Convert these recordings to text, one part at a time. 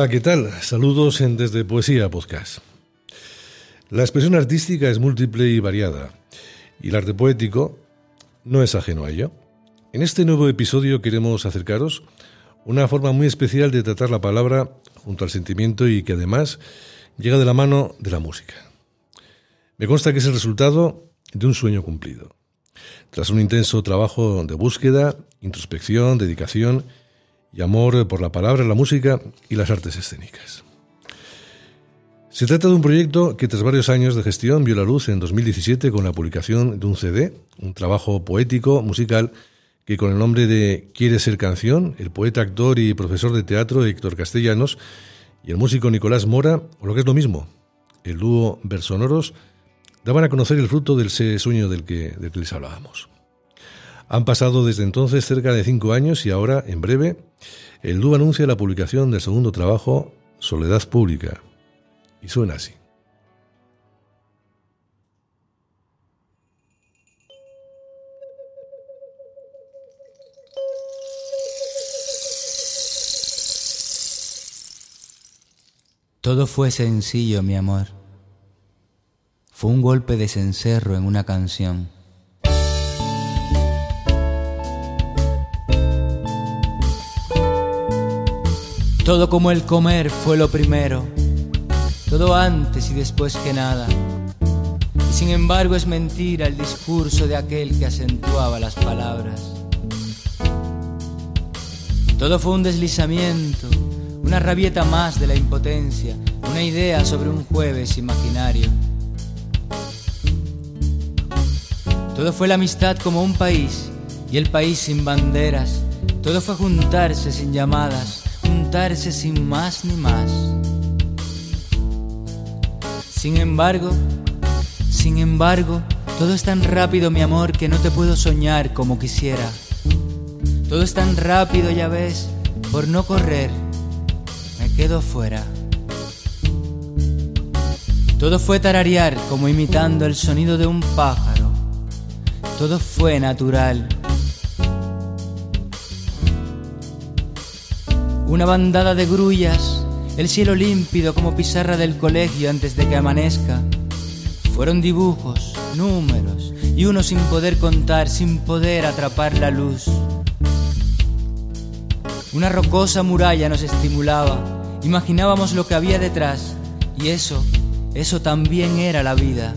Hola, ¿qué tal? Saludos en Desde Poesía Podcast. La expresión artística es múltiple y variada, y el arte poético no es ajeno a ello. En este nuevo episodio queremos acercaros una forma muy especial de tratar la palabra junto al sentimiento y que además llega de la mano de la música. Me consta que es el resultado de un sueño cumplido. Tras un intenso trabajo de búsqueda, introspección, dedicación y amor por la palabra, la música y las artes escénicas. Se trata de un proyecto que tras varios años de gestión vio la luz en 2017 con la publicación de un CD, un trabajo poético, musical, que con el nombre de Quiere ser canción, el poeta, actor y profesor de teatro Héctor Castellanos y el músico Nicolás Mora, o lo que es lo mismo, el dúo Versonoros, daban a conocer el fruto del sueño del que, del que les hablábamos. Han pasado desde entonces cerca de cinco años y ahora, en breve, el dúo anuncia la publicación del segundo trabajo, Soledad Pública. Y suena así. Todo fue sencillo, mi amor. Fue un golpe de cencerro en una canción Todo como el comer fue lo primero, todo antes y después que nada. Y sin embargo es mentira el discurso de aquel que acentuaba las palabras. Todo fue un deslizamiento, una rabieta más de la impotencia, una idea sobre un jueves imaginario. Todo fue la amistad como un país y el país sin banderas. Todo fue juntarse sin llamadas sin más ni más. Sin embargo, sin embargo, todo es tan rápido, mi amor, que no te puedo soñar como quisiera. Todo es tan rápido, ya ves, por no correr, me quedo fuera. Todo fue tararear como imitando el sonido de un pájaro. Todo fue natural una bandada de grullas, el cielo límpido como pizarra del colegio antes de que amanezca. Fueron dibujos, números y uno sin poder contar, sin poder atrapar la luz. Una rocosa muralla nos estimulaba, imaginábamos lo que había detrás y eso, eso también era la vida.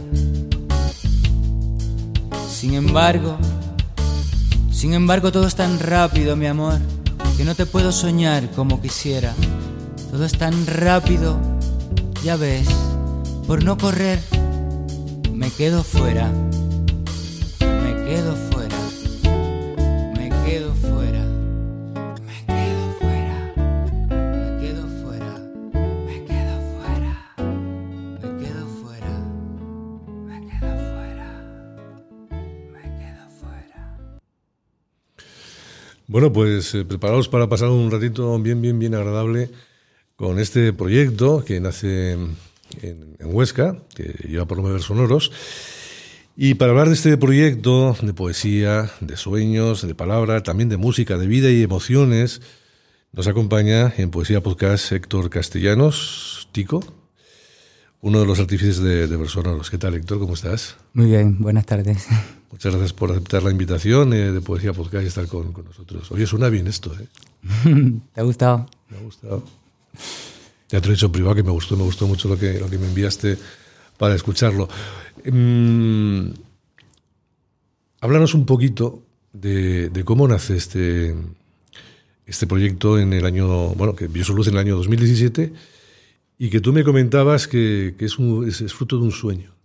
Sin embargo, sin embargo todo es tan rápido, mi amor que no te puedo soñar como quisiera. Todo es tan rápido, ya ves, por no correr, me quedo fuera, me quedo fuera, Bueno, pues eh, preparaos para pasar un ratito bien, bien, bien agradable con este proyecto que nace en, Huesca, que lleva por nombre Sonoros. Y para hablar de este proyecto de poesía, de sueños, de palabra, también de música, de vida y emociones, nos acompaña en Poesía Podcast Héctor Castellanos, Tico, uno de los artífices de, de Versonoros. ¿Qué tal, Héctor? ¿Cómo estás? Muy bien, buenas tardes. Muchas gracias por aceptar la invitación eh, de Poesía Podcast y estar con, nosotros. Oye, suena bien esto, ¿eh? ¿Te ha gustado? Me ha gustado. Ya te he dicho en privado que me gustó, me gustó mucho lo que, lo que me enviaste para escucharlo. Mm, háblanos un poquito de, cómo nace este, este proyecto en el año, bueno, que vio su luz en el año 2017 y que tú me comentabas que, es, fruto de un sueño.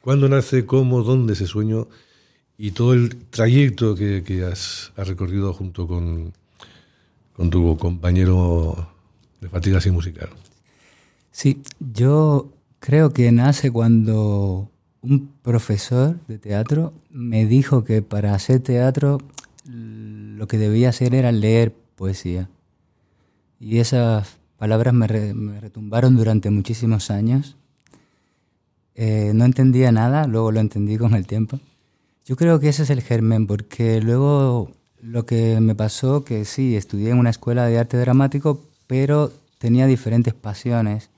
¿Cuándo nace, cómo, dónde ese sueño? y todo el trayecto que, has, recorrido junto con, con tu compañero de Fatiga Sin Musical. Sí, yo creo que nace cuando un profesor de teatro me dijo que para hacer teatro lo que debía hacer era leer poesía. Y esas palabras me, retumbaron durante muchísimos años. Eh, no entendía nada, luego lo entendí con el tiempo. Yo creo que ese es el germen, porque luego lo que me pasó, que sí, estudié en una escuela de arte dramático, pero tenía diferentes pasiones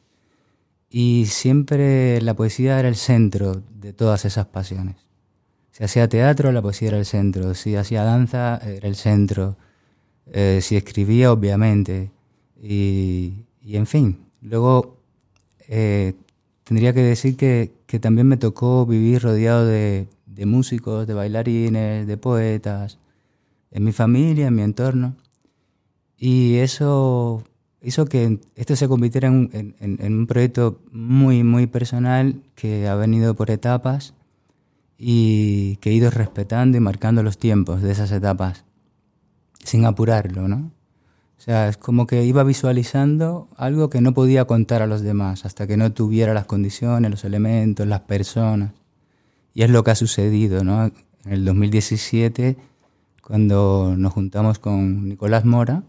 y siempre la poesía era el centro de todas esas pasiones. Si hacía teatro, la poesía era el centro. Si hacía danza, era el centro. Eh, si escribía, obviamente. Y, en fin, luego eh, tendría que decir que, también me tocó vivir rodeado de, músicos, de bailarines, de poetas, en mi familia, en mi entorno. Y eso hizo que esto se convirtiera en, un proyecto muy, muy personal que ha venido por etapas y que he ido respetando y marcando los tiempos de esas etapas sin apurarlo, ¿no? O sea, es como que iba visualizando algo que no podía contar a los demás hasta que no tuviera las condiciones, los elementos, las personas. Y es lo que ha sucedido, ¿no? En el 2017, cuando nos juntamos con Nicolás Mora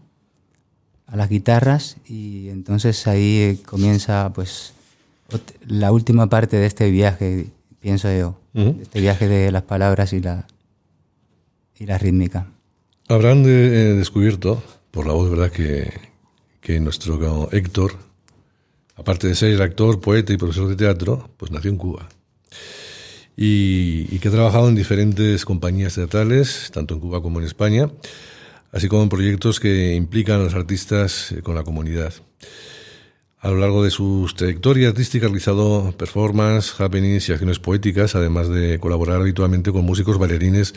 a las guitarras y entonces ahí comienza pues la última parte de este viaje, pienso yo, este viaje de las palabras y la, y la rítmica. Habrán eh, descubierto por la voz, ¿verdad? Que, que nuestro Héctor, aparte de ser actor, poeta y profesor de teatro, pues nació en Cuba. Y, que ha trabajado en diferentes compañías teatrales, tanto en Cuba como en España, así como en proyectos que implican a los artistas eh, con la comunidad. A lo largo de su trayectoria artística ha realizado performances, happenings y acciones poéticas, además de colaborar habitualmente con músicos, bailarines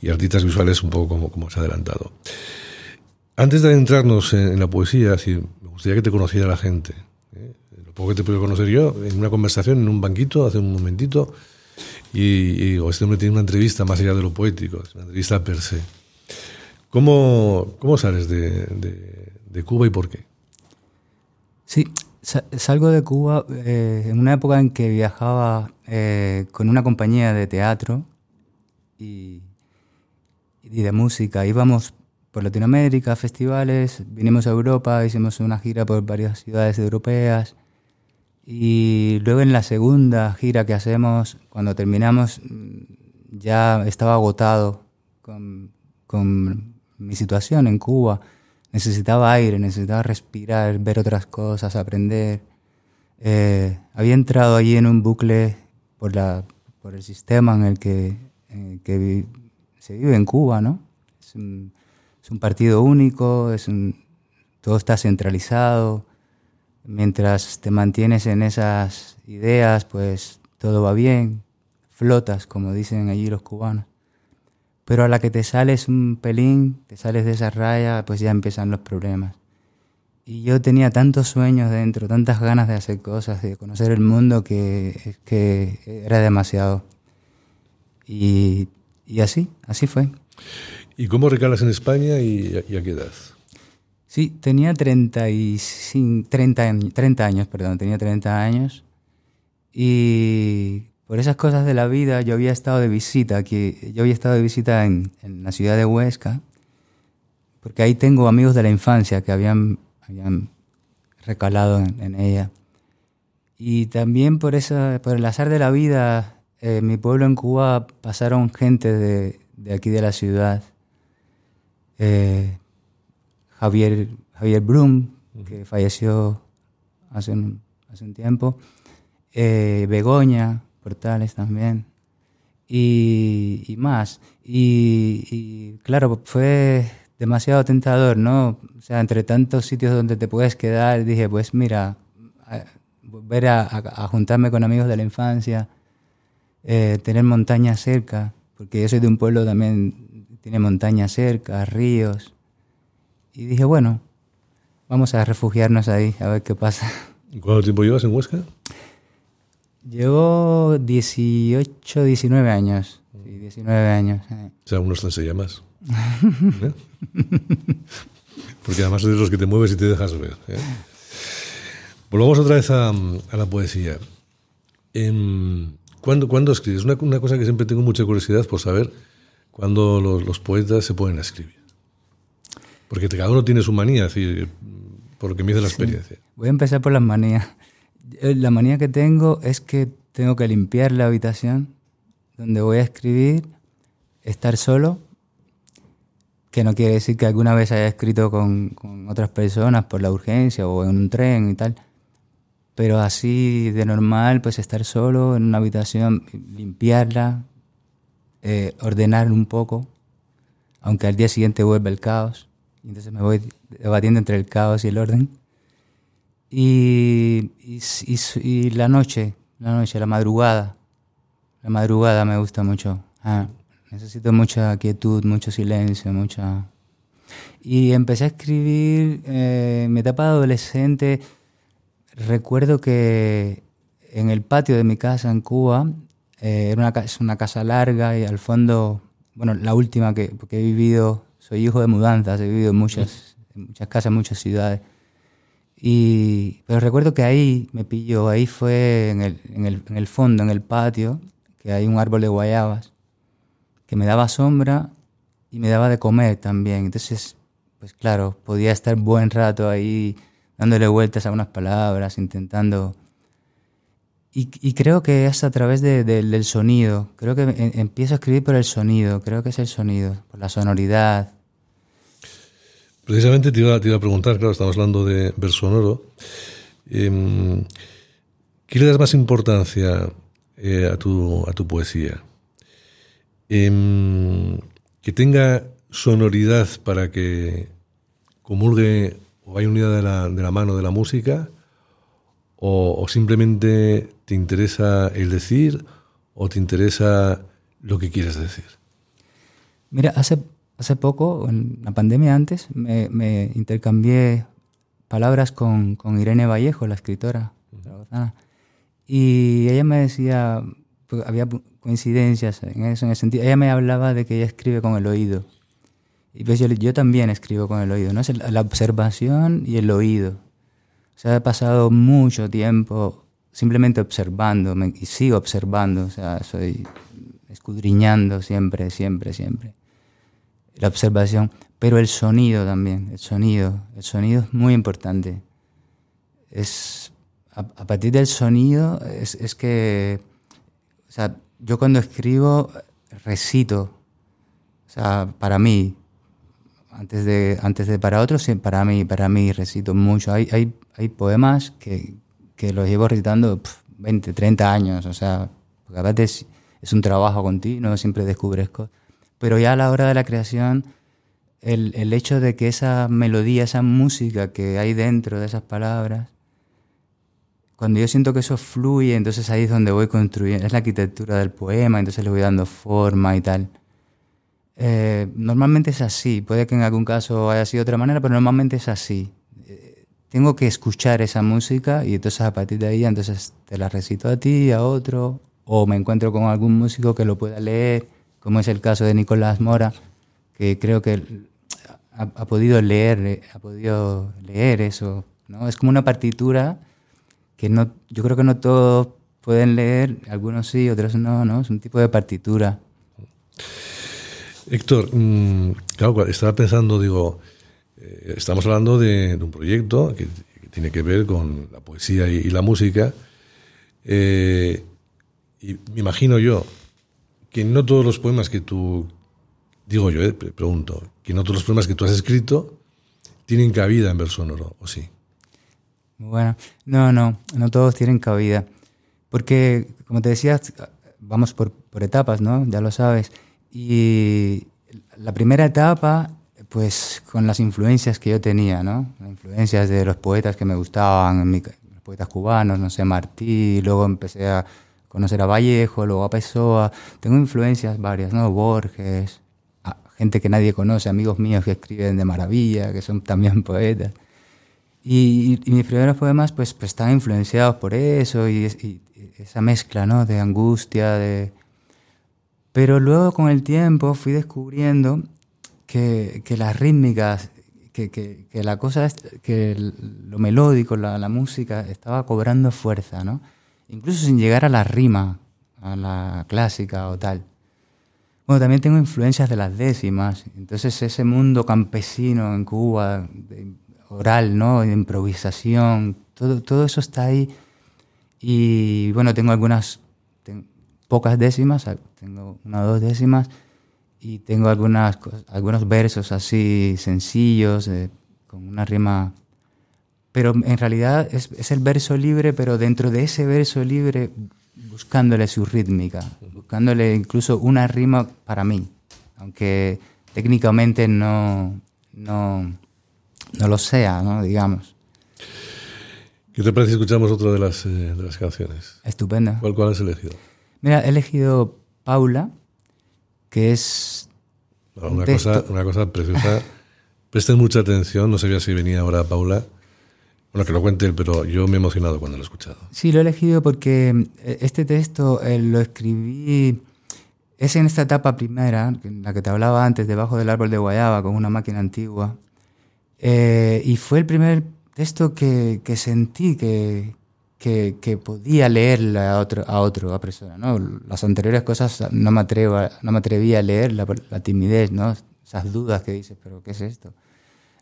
y artistas visuales, un poco como, como se ha adelantado. Antes de adentrarnos en, la poesía, me gustaría que te conociera la gente. ¿eh? Lo poco que te puedo conocer yo, en una conversación, en un banquito, hace un momentito, y, y este hombre tiene una entrevista más allá de lo poético, es una entrevista per se. ¿Cómo, cómo sales de, de, Cuba y por qué? Sí, salgo de Cuba eh, en una época en que viajaba eh, con una compañía de teatro y, y de música. Íbamos por Latinoamérica, festivales, vinimos a Europa, hicimos una gira por varias ciudades europeas y luego en la segunda gira que hacemos, cuando terminamos, ya estaba agotado con, mi situación en Cuba. Necesitaba aire, necesitaba respirar, ver otras cosas, aprender. Eh, había entrado allí en un bucle por, la, por el sistema en el que, que se vive en Cuba, ¿no? es un partido único, es todo está centralizado. Mientras te mantienes en esas ideas, pues todo va bien, flotas, como dicen allí los cubanos. Pero a la que te sales un pelín, te sales de esa raya, pues ya empiezan los problemas. Y yo tenía tantos sueños dentro, tantas ganas de hacer cosas, de conocer el mundo, que, que era demasiado. Y, y así, así fue. ¿Y cómo recalas en España y, a qué edad? Sí, tenía 35, 30, 30 años, perdón, tenía 30 años. Y por esas cosas de la vida, yo había estado de visita aquí, yo había estado de visita en, la ciudad de Huesca, porque ahí tengo amigos de la infancia que habían, habían recalado en, ella. Y también por, eso, por el azar de la vida, en eh, mi pueblo en Cuba pasaron gente de, de aquí de la ciudad eh, Javier, Javier Brum, que falleció hace un, hace un tiempo, eh, Begoña, Portales también, y, más. Y, claro, fue demasiado tentador, ¿no? O sea, entre tantos sitios donde te puedes quedar, dije, pues mira, volver a, juntarme con amigos de la infancia, eh, tener montañas cerca, porque yo soy de un pueblo también tiene montañas cerca, ríos. Y dije, bueno, vamos a refugiarnos ahí, a ver qué pasa. ¿Cuánto tiempo llevas en Huesca? Llevo 18, 19 años. Sí, 19 años. O sea, unos se más. ¿Eh? Porque además eres los que te mueves y te dejas ver. ¿eh? Volvamos otra vez a, la poesía. Em, ¿cuándo, ¿cuándo, escribes? Una, una cosa que siempre tengo mucha curiosidad por saber cuando los, poetas se pueden escribir. Porque cada uno tiene su manía, decir, por lo que me dice la experiencia. Voy a empezar por las manías. Eh, la manía que tengo es que tengo que limpiar la habitación donde voy a escribir, estar solo, que no quiere decir que alguna vez haya escrito con, con otras personas por la urgencia o en un tren y tal. Pero así de normal, pues estar solo en una habitación, limpiarla, eh, ordenar un poco, aunque al día siguiente vuelve el caos. Y entonces me voy debatiendo entre el caos y el orden. Y, la noche, la noche, la madrugada. La madrugada me gusta mucho. Ah, necesito mucha quietud, mucho silencio, mucha... Y empecé a escribir eh, mi etapa de adolescente. Recuerdo que en el patio de mi casa en Cuba, eh, una, es una casa larga y al fondo, bueno, la última que porque he vivido, soy hijo de mudanzas, he vivido en muchas, en muchas casas, muchas ciudades. Y, pero recuerdo que ahí me pilló, ahí fue en el, en el, en el fondo, en el patio, que hay un árbol de guayabas que me daba sombra y me daba de comer también. Entonces, pues claro, podía estar buen rato ahí dándole vueltas a unas palabras, intentando... Y, creo que es a través del sonido. Creo que em, empiezo a escribir por el sonido. Creo que es el sonido, por la sonoridad. Precisamente te iba, a preguntar, claro, estamos hablando de verso sonoro. Em, ¿Qué le das más importancia eh, a, tu, a tu poesía? Em, que tenga sonoridad para que comulgue o vaya unida de la, de la mano de la música, o, simplemente te interesa el decir, o te interesa lo que quieres decir. Mira, hace, hace poco, en la pandemia antes, me, me intercambié palabras con, con, Irene Vallejo, la escritora. Y ella me decía, pues, había coincidencias en eso, en el sentido. Ella me hablaba de que ella escribe con el oído. Y pues yo, yo también escribo con el oído, ¿no? Es la observación y el oído. O sea, he pasado mucho tiempo simplemente observando, y sigo observando, o sea, soy escudriñando siempre, siempre, siempre. La observación, pero el sonido también, el sonido, el sonido es muy importante. Es, a, a partir del sonido es, es que, o sea, yo cuando escribo recito, o sea, para mí, antes de, antes de para otros, para mí, para mí recito mucho. Hay, hay, hay poemas que, que los llevo recitando 20, 30 años, o sea, porque a veces es un trabajo continuo, siempre descubres cosas. Pero ya a la hora de la creación, el, el hecho de que esa melodía, esa música que hay dentro de esas palabras, cuando yo siento que eso fluye, entonces ahí es donde voy construyendo, es la arquitectura del poema, entonces le voy dando forma y tal. Eh, normalmente es así, puede que en algún caso haya sido de otra manera, pero normalmente es así. Eh, tengo que escuchar esa música y entonces a partir de ahí entonces te la recito a ti, a otro, o me encuentro con algún músico que lo pueda leer, como es el caso de Nicolás Mora, que creo que ha, podido leer, ha podido leer eso, ¿no? Es como una partitura que no, yo creo que no todos pueden leer, algunos sí, otros no, ¿no? Es un tipo de partitura. Héctor, mm, claro, estaba pensando, digo, estamos hablando de, un proyecto que, tiene que ver con la poesía y, la música, eh, y me imagino yo que no todos los poemas que tú, digo yo, eh, pregunto, que no todos los poemas que tú has escrito tienen cabida en verso sonoro, ¿o sí? Bueno, no, no, no todos tienen cabida. Porque, como te decía, vamos por, por etapas, ¿no? Ya lo sabes. Y la primera etapa, pues con las influencias que yo tenía, ¿no? Las influencias de los poetas que me gustaban, los poetas cubanos, no sé, Martí, luego empecé a conocer a Vallejo, luego a Pessoa. Tengo influencias varias, ¿no? Borges, gente que nadie conoce, amigos míos que escriben de maravilla, que son también poetas. Y, mis primeros poemas pues, pues estaban influenciados por eso y, esa mezcla ¿no? de angustia, de... Pero luego con el tiempo fui descubriendo que, que las rítmicas, que, que, que, la cosa, que lo melódico, la, la, música estaba cobrando fuerza, ¿no? Incluso sin llegar a la rima, a la clásica o tal. Bueno, también tengo influencias de las décimas. Entonces ese mundo campesino en Cuba, de, oral, ¿no? De improvisación, todo, todo eso está ahí. Y bueno, tengo algunas, pocas décimas, tengo una o dos décimas, y tengo algunas, algunos versos así sencillos, eh, con una rima, pero en realidad es, es, el verso libre, pero dentro de ese verso libre buscándole su rítmica, buscándole incluso una rima para mí, aunque técnicamente no, no, no lo sea, ¿no? digamos. ¿Qué te parece si escuchamos otra de las, eh, de las canciones? Estupendo. ¿Cuál, ¿Cuál has elegido? Mira, he elegido Paula, que es... Una cosa, una cosa preciosa. Presten mucha atención, no sabía si venía ahora Paula. Bueno, que lo cuente él, pero yo me he emocionado cuando lo he escuchado. Sí, lo he elegido porque eh, este texto eh, lo escribí, es en esta etapa primera, en la que te hablaba antes, debajo del árbol de guayaba, con una máquina antigua. Eh, y fue el primer texto que, que sentí que, que, que, podía leerla a otro, a otro a persona. ¿no? Las anteriores cosas no me, atrevo, no me atrevía a leerla por la timidez, ¿no? esas dudas que dices, pero ¿qué es esto?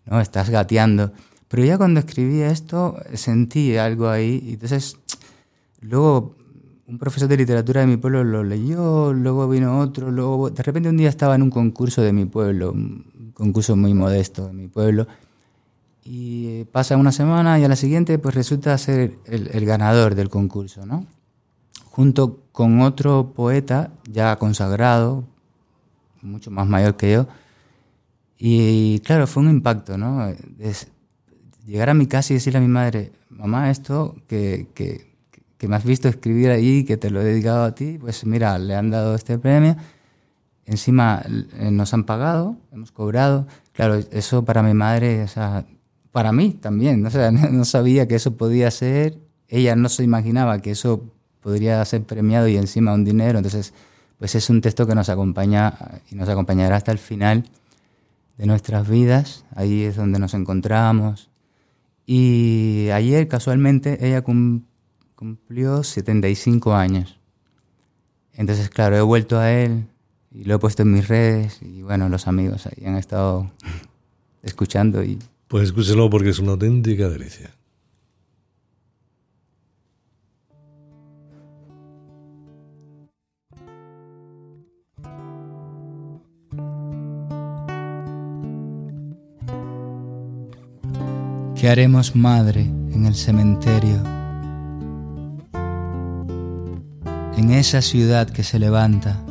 ¿No? Estás gateando. Pero ya cuando escribí esto sentí algo ahí. Y entonces, luego un profesor de literatura de mi pueblo lo leyó, luego vino otro, luego de repente un día estaba en un concurso de mi pueblo, un concurso muy modesto de mi pueblo, y pasa una semana y a la siguiente pues resulta ser el, el ganador del concurso, ¿no? Junto con otro poeta ya consagrado, mucho más mayor que yo, y claro, fue un impacto, ¿no? Es, llegar a mi casa y decirle a mi madre, mamá, esto que, que, que, me has visto escribir ahí, que te lo he dedicado a ti, pues mira, le han dado este premio, encima eh, nos han pagado, hemos cobrado. Claro, eso para mi madre, o sea, para mí también, no sabía que eso podía ser, ella no se imaginaba que eso podría ser premiado y encima un dinero, entonces, pues es un texto que nos acompaña y nos acompañará hasta el final de nuestras vidas, ahí es donde nos encontramos, y ayer casualmente ella cumplió 75 años. Entonces, claro, he vuelto a él y lo he puesto en mis redes y bueno, los amigos ahí han estado escuchando y... Pues escúchelo porque es una auténtica delicia. ¿Qué haremos, madre, en el cementerio? En esa ciudad que se levanta,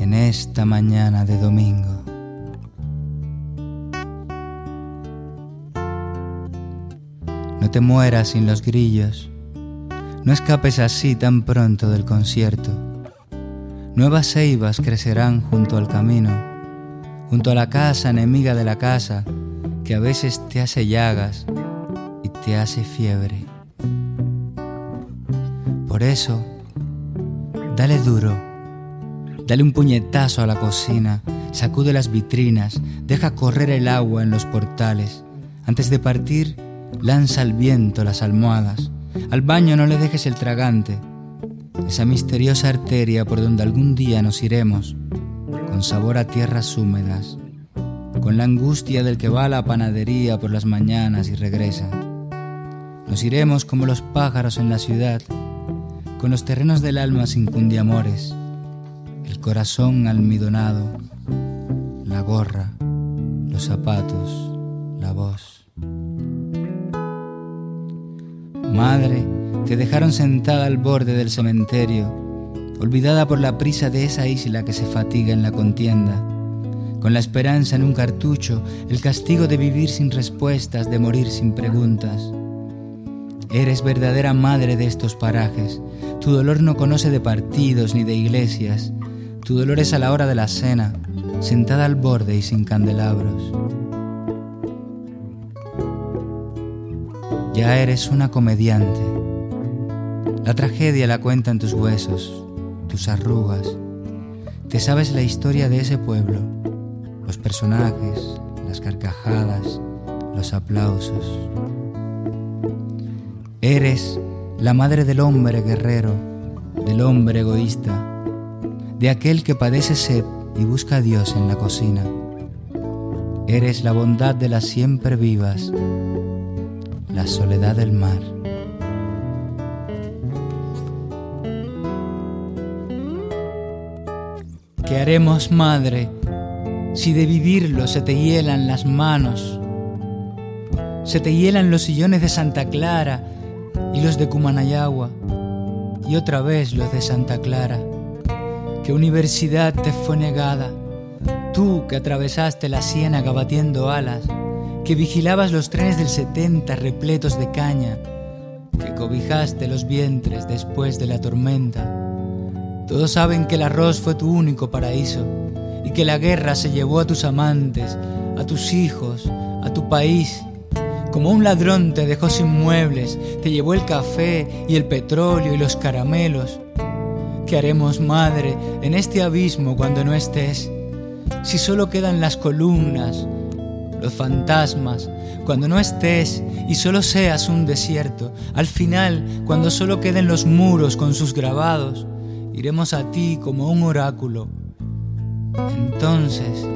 en esta mañana de domingo. No te mueras sin los grillos, no escapes así tan pronto del concierto. Nuevas ceibas crecerán junto al camino, junto a la casa enemiga de la casa que a veces te hace llagas y te hace fiebre. Por eso, dale duro, dale un puñetazo a la cocina, sacude las vitrinas, deja correr el agua en los portales. Antes de partir, lanza al viento las almohadas. Al baño no le dejes el tragante, esa misteriosa arteria por donde algún día nos iremos, con sabor a tierras húmedas con la angustia del que va a la panadería por las mañanas y regresa. Nos iremos como los pájaros en la ciudad, con los terrenos del alma sin cundiamores, el corazón almidonado, la gorra, los zapatos, la voz. Madre, te dejaron sentada al borde del cementerio, olvidada por la prisa de esa isla que se fatiga en la contienda con la esperanza en un cartucho, el castigo de vivir sin respuestas, de morir sin preguntas. Eres verdadera madre de estos parajes, tu dolor no conoce de partidos ni de iglesias, tu dolor es a la hora de la cena, sentada al borde y sin candelabros. Ya eres una comediante. La tragedia la cuentan tus huesos, tus arrugas. Te sabes la historia de ese pueblo los personajes, las carcajadas, los aplausos. Eres la madre del hombre guerrero, del hombre egoísta, de aquel que padece sed y busca a Dios en la cocina. Eres la bondad de las siempre vivas, la soledad del mar. ¿Qué haremos, madre, si de vivirlo se te hielan las manos? Se te hielan los sillones de Santa Clara y los de Cumanayagua, y otra vez los de Santa Clara. ¿Qué universidad te fue negada? Tú que atravesaste la ciénaga batiendo alas, que vigilabas los trenes del 70 repletos de caña, que cobijaste los vientres después de la tormenta. Todos saben que el arroz fue tu único paraíso y que la guerra se llevó a tus amantes, a tus hijos, a tu país. Como un ladrón te dejó sin muebles, te llevó el café y el petróleo y los caramelos. ¿Qué haremos, madre, en este abismo cuando no estés? Si solo quedan las columnas, los fantasmas, cuando no estés y solo seas un desierto, al final, cuando solo queden los muros con sus grabados, iremos a ti como un oráculo. Entonces,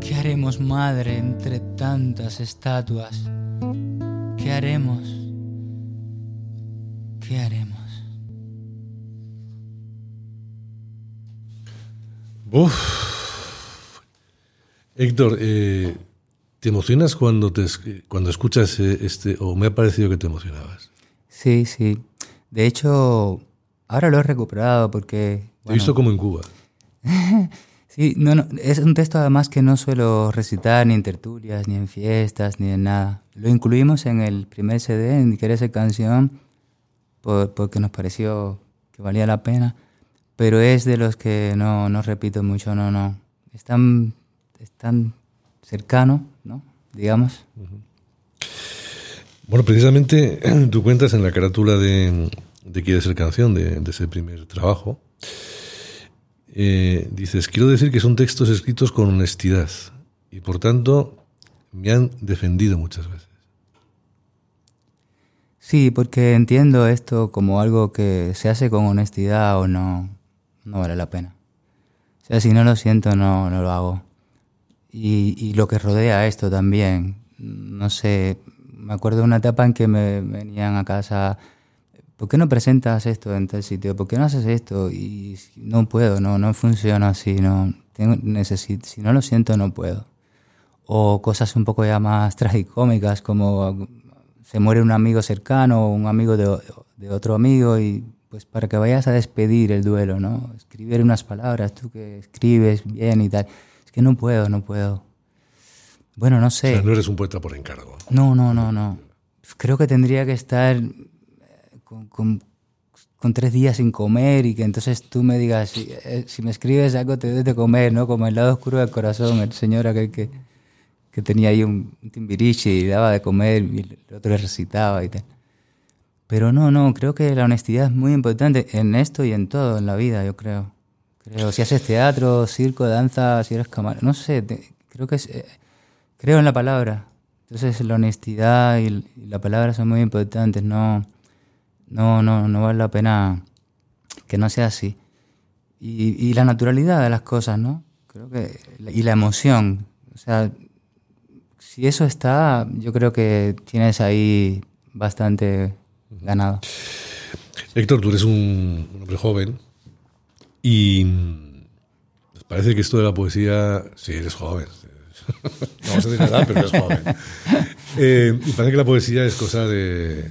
¿qué haremos, madre, entre tantas estatuas? ¿Qué haremos? ¿Qué haremos? Héctor, eh, ¿te emocionas cuando, te, cuando escuchas eh, este, o me ha parecido que te emocionabas? Sí, sí. De hecho, ahora lo he recuperado porque... Te he visto como en Cuba. sí, no, no, es un texto además que no suelo recitar ni en tertulias, ni en fiestas, ni en nada. Lo incluimos en el primer CD, en Querés canción, porque nos pareció que valía la pena pero es de los que no, no repito mucho, no, no. Están, están cercano, ¿no? Digamos. Bueno, precisamente tú cuentas en la carátula de, de Quiere ser canción, de, ese primer trabajo, eh, dices, quiero decir que son textos escritos con honestidad y por tanto me han defendido muchas veces. Sí, porque entiendo esto como algo que se hace con honestidad o no no vale la pena. O sea, si no lo siento, no, no lo hago. Y, y lo que rodea esto también, no sé, me acuerdo de una etapa en que me venían a casa, ¿por qué no presentas esto en tal sitio? ¿Por qué no haces esto? Y no puedo, no, no funciona así, no, tengo, necesito, si no lo siento, no puedo. O cosas un poco ya más tragicómicas, como se muere un amigo cercano o un amigo de, de otro amigo y pues para que vayas a despedir el duelo, ¿no? Escribir unas palabras, tú que escribes bien y tal. Es que no puedo, no puedo. Bueno, no sé. O sea, no eres un poeta por encargo. No, no, no, no. Creo que tendría que estar eh, con, tres días sin comer y que entonces tú me digas, si, eh, me escribes algo te doy de comer, ¿no? Como el lado oscuro del corazón, el señor aquel que, que tenía ahí un, un timbiriche y daba de comer y el otro le recitaba y tal. Pero no, no, creo que la honestidad es muy importante en esto y en todo en la vida, yo creo. Creo, si haces teatro, circo, danza, si eres camarero, no sé, creo que es, eh, creo en la palabra. Entonces la honestidad y, la palabra son muy importantes, no, no, no, no vale la pena que no sea así. Y, y la naturalidad de las cosas, ¿no? Creo que, y la emoción, o sea, si eso está, yo creo que tienes ahí bastante ganado. Héctor, tú eres un, hombre joven y parece que esto de la poesía, sí, eres joven. no vamos a decir edad, pero eres joven. Eh, y parece que la poesía es cosa de,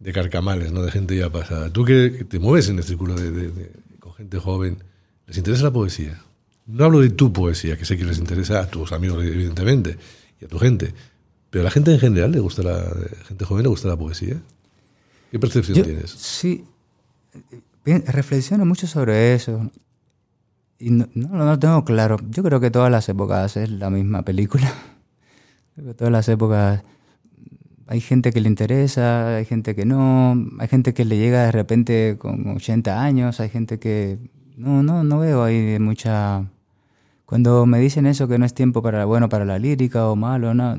de, carcamales, ¿no? de gente ya pasada. Tú que, te mueves en el círculo de, con gente joven, ¿les interesa la poesía? No hablo de tu poesía, que sé que les interesa a tus amigos, evidentemente, y a tu gente. Pero a la gente en general le gusta la gente joven le gusta la poesía. ¿Qué percepción tienes? Sí, reflexiono mucho sobre eso. Y no, no, lo tengo claro. Yo creo que todas las épocas es la misma película. Creo que todas las épocas hay gente que le interesa, hay gente que no, hay gente que le llega de repente con 80 años, hay gente que no, no, no veo ahí mucha. Cuando me dicen eso que no es tiempo para bueno para la lírica o malo, no,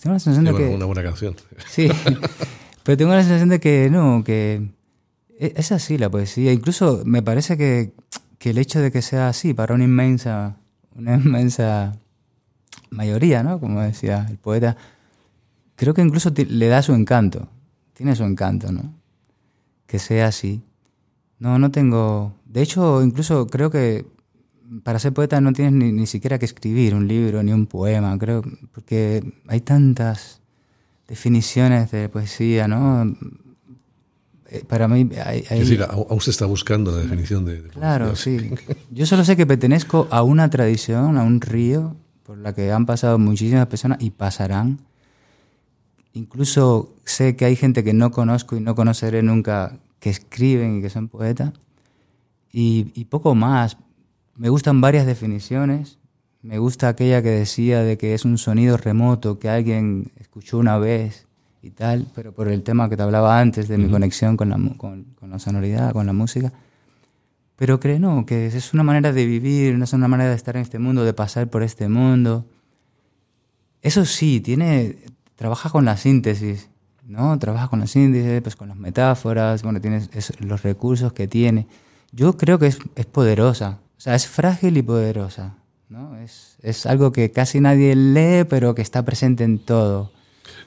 tengo la sensación de que una buena canción. Sí. Pero tengo la sensación de que no, que es así la poesía. Incluso me parece que, que el hecho de que sea así para una inmensa, una inmensa mayoría, ¿no? Como decía el poeta, creo que incluso le da su encanto. Tiene su encanto, ¿no? Que sea así. No, no tengo. De hecho, incluso creo que para ser poeta no tienes ni, ni, siquiera que escribir un libro ni un poema, creo, porque hay tantas definiciones de poesía, ¿no? Eh, para mí hay, Es decir, aún se está buscando la definición de, de Claro, sí. Yo solo sé que pertenezco a una tradición, a un río, por la que han pasado muchísimas personas y pasarán. Incluso sé que hay gente que no conozco y no conoceré nunca que escriben y que son poetas. Y, y poco más. Me gustan varias definiciones. Me gusta aquella que decía de que es un sonido remoto que alguien escuchó una vez y tal, pero por el tema que te hablaba antes de mi conexión con la, con, con la sonoridad, con la música. Pero creo no, que es una manera de vivir, es una manera de estar en este mundo, de pasar por este mundo. Eso sí, tiene, trabaja con la síntesis, ¿no? Trabaja con la síntesis, pues con las metáforas, bueno, tienes los recursos que tiene. Yo creo que es, es poderosa, o sea, es frágil y poderosa, ¿no? Es, es algo que casi nadie lee, pero que está presente en todo.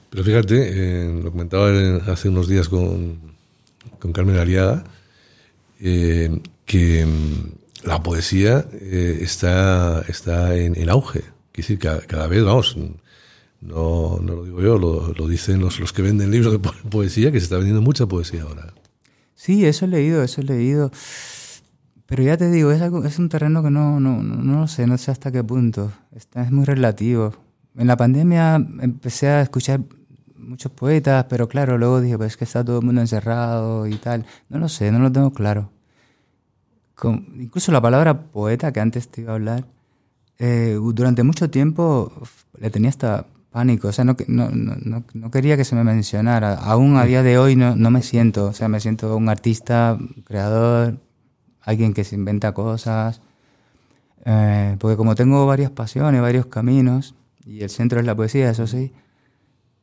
Pero fíjate, eh, lo comentaba hace unos días con, con Carmen Aliaga, eh, que mm, la poesía eh, está, está en, en auge. Quiere decir, cada, cada, vez, vamos, no, no lo digo yo, lo, lo dicen los, los, que venden libros de poesía, que se está vendiendo mucha poesía ahora. Sí, eso he leído, eso he leído. Pero ya te digo, es, algo, es un terreno que no, no, no, sé, no sé hasta qué punto. Está, es muy relativo. En la pandemia empecé a escuchar muchos poetas, pero claro, luego dije, pues es que está todo el mundo encerrado y tal. No lo sé, no lo tengo claro. Incluso la palabra poeta, que antes te iba a hablar, eh, durante mucho tiempo le tenía hasta pánico, o sea, no, no, no, no, quería que se me mencionara. Aún a día de hoy no, no me siento, o sea, me siento un artista, creador, alguien que se inventa cosas. Eh, porque como tengo varias pasiones, varios caminos, y el centro es la poesía, eso sí,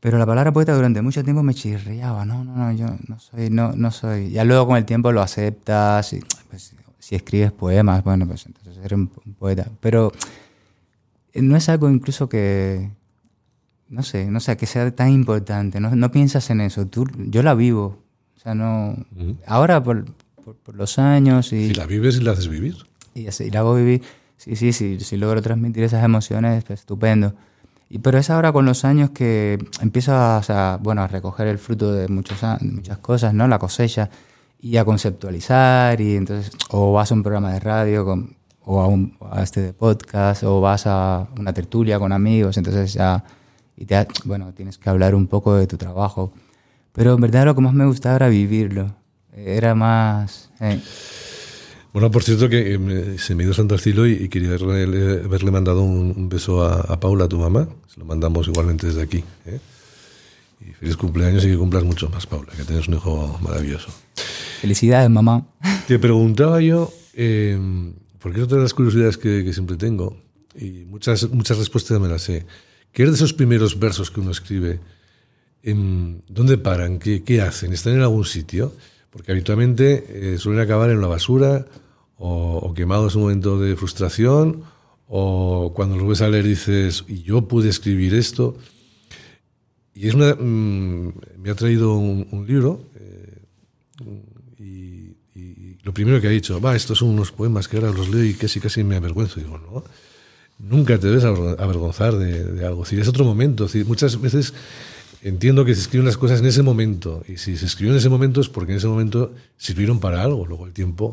pero la palabra poeta durante mucho tiempo me chirriaba, no, no, no, yo no soy, no, no soy. Ya luego con el tiempo lo aceptas, y, pues, si escribes poemas, bueno, pues entonces eres un, un, poeta. Pero no es algo incluso que, no sé, no sé, que sea tan importante, no, no piensas en eso, tú, yo la vivo, o sea, no, uh -huh. ahora por, por, por, los años y... Si la vives y la haces vivir. Y, y la hago vivir, sí, sí, sí, si logro transmitir esas emociones, pues estupendo. Pero es ahora con los años que empiezo a, bueno, a recoger el fruto de muchos, muchas cosas, ¿no? La cosecha y a conceptualizar y entonces o vas a un programa de radio con, o a, un, a este de podcast o vas a una tertulia con amigos, entonces ya y te, bueno, tienes que hablar un poco de tu trabajo. Pero en verdad lo que más me gustaba era vivirlo. Era más... Eh. Bueno, por cierto que eh, se me dio Santo Arcilo y, y quería haberle, haberle mandado un, un beso a, a, Paula, tu mamá. Se lo mandamos igualmente desde aquí. ¿eh? Y feliz cumpleaños y que cumplas mucho más, Paula, que tienes un hijo maravilloso. Felicidades, mamá. Te preguntaba yo, eh, porque es otra de las curiosidades que, que, siempre tengo, y muchas, muchas respuestas me las sé. ¿Qué es de esos primeros versos que uno escribe? ¿En ¿Dónde paran? ¿Qué, ¿Qué, hacen? ¿Están en algún sitio? Porque habitualmente eh, suelen acabar en la basura o, o quemados en un momento de frustración o cuando los ves a leer dices, y yo pude escribir esto. Y es mmm, me ha traído un, libro eh, y, lo primero que ha dicho, va, estos son unos poemas que ahora los leo y casi casi me avergüenzo. Y digo, no, nunca te debes avergonzar de, algo. Es, es otro momento. Es muchas veces entiendo que se escriben las cosas en ese momento. Y si se escribió en ese momento es porque en ese momento sirvieron para algo. Luego el tiempo,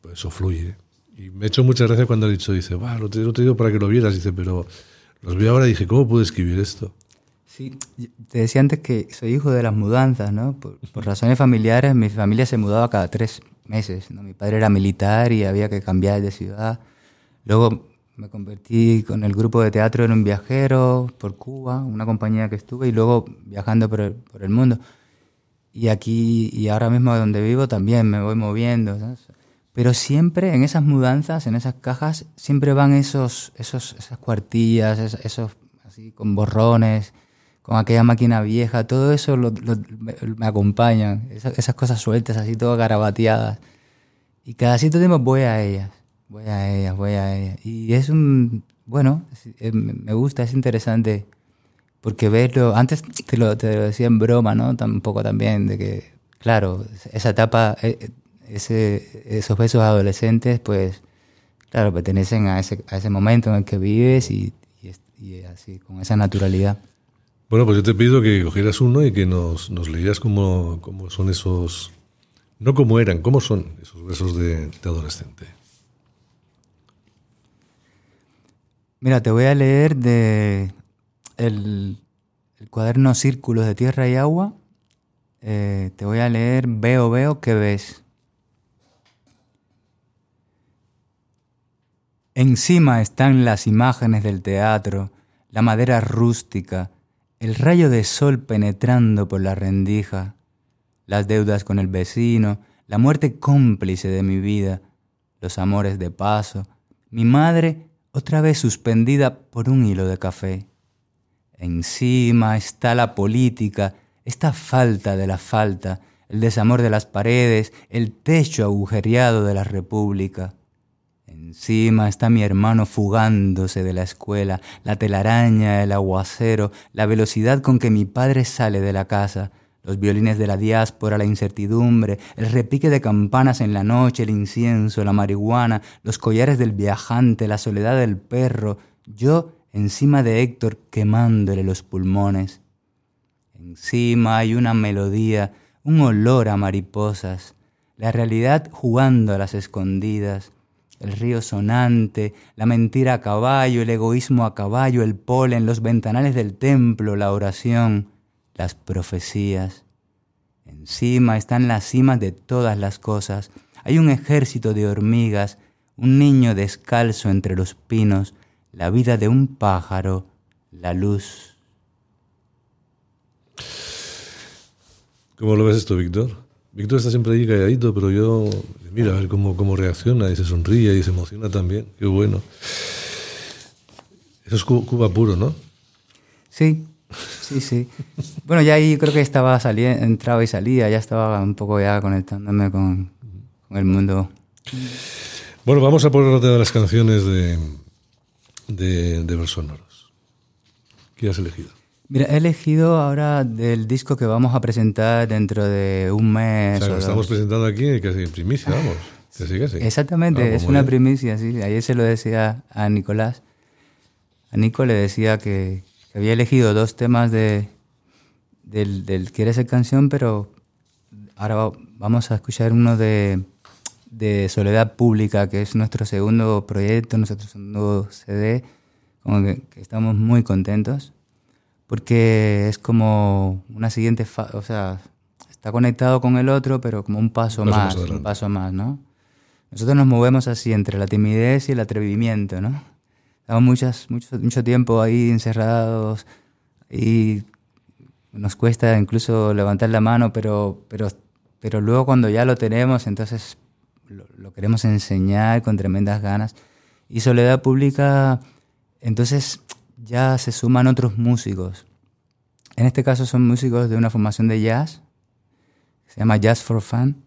pues eso fluye. Y me ha hecho mucha gracia cuando ha dicho, dice, lo te, lo te digo para que lo vieras. Dice, pero los veo ahora y dije, ¿cómo pude escribir esto? Sí, te decía antes que soy hijo de las mudanzas, ¿no? Por, por razones familiares, mi familia se mudaba cada tres meses. ¿no? Mi padre era militar y había que cambiar de ciudad. Luego me convertí con el grupo de teatro en un viajero por Cuba, una compañía que estuve, y luego viajando por el, por el mundo. Y aquí, y ahora mismo donde vivo también me voy moviendo. Pero siempre en esas mudanzas, en esas cajas, siempre van esos, esos, esas cuartillas, esos, así con borrones, con aquella máquina vieja, todo eso lo, me acompaña, esas, cosas sueltas, así todas garabateadas. Y cada cierto tiempo voy a ellas, voy a ellas, voy a ellas. Y es un, bueno, es, me gusta, es interesante, porque verlo, antes te lo, te lo decía en broma, ¿no? Un poco también, de que, claro, esa etapa... Eh, ese, esos besos adolescentes, pues, claro, pertenecen a ese, a ese momento en el que vives y, y, así, con esa naturalidad. Bueno, pues yo te pido que cogieras uno y que nos, nos leías cómo, cómo son esos, no cómo eran, cómo son esos besos de, de adolescente. Mira, te voy a leer de el, cuaderno Círculos de Tierra y Agua. Eh, te voy a leer Veo, veo, ¿qué ves? Encima están las imágenes del teatro, la madera rústica, el rayo de sol penetrando por la rendija, las deudas con el vecino, la muerte cómplice de mi vida, los amores de paso, mi madre otra vez suspendida por un hilo de café. Encima está la política, esta falta de la falta, el desamor de las paredes, el techo agujereado de la república. Encima está mi hermano fugándose de la escuela, la telaraña, el aguacero, la velocidad con que mi padre sale de la casa, los violines de la diáspora, la incertidumbre, el repique de campanas en la noche, el incienso, la marihuana, los collares del viajante, la soledad del perro, yo encima de Héctor quemándole los pulmones. Encima hay una melodía, un olor a mariposas, la realidad jugando a las escondidas, el río sonante, la mentira a caballo, el egoísmo a caballo, el polen, los ventanales del templo, la oración las profecías. Encima están las cimas de todas las cosas. Hay un ejército de hormigas, un niño descalzo entre los pinos, la vida de un pájaro, la luz. ¿Cómo lo ves esto, Víctor? Víctor está siempre ahí calladito, pero yo mira a ver cómo, cómo reacciona y se sonríe y se emociona también. Qué bueno. Eso es Cuba puro, ¿no? Sí, Sí, sí. Bueno, ya ahí creo que estaba saliendo, entraba y salía, ya estaba un poco ya conectándome con, el mundo. Bueno, vamos a poner otra de las canciones de, de, de Versonoros. ¿Qué has elegido? Mira, he elegido ahora del disco que vamos a presentar dentro de un mes. O sea, lo estamos presentando aquí casi en primicia, vamos. Casi, casi. Exactamente, es una primicia, sí. Ayer se lo decía a Nicolás. A Nico le decía que, había elegido dos temas de, del, del Quiere ser canción, pero ahora vamos a escuchar uno de, de Soledad Pública, que es nuestro segundo proyecto, nuestro segundo CD, como que, estamos muy contentos, porque es como una siguiente, o sea, está conectado con el otro, pero como un paso, más, un paso más, ¿no? Nosotros nos movemos así entre la timidez y el atrevimiento, ¿no? Estamos muchas, mucho, mucho tiempo ahí encerrados y nos cuesta incluso levantar la mano, pero, pero, pero luego cuando ya lo tenemos, entonces lo, queremos enseñar con tremendas ganas. Y Soledad Pública, entonces ya se suman otros músicos. En este caso son músicos de una formación de jazz, se llama Jazz for Fun,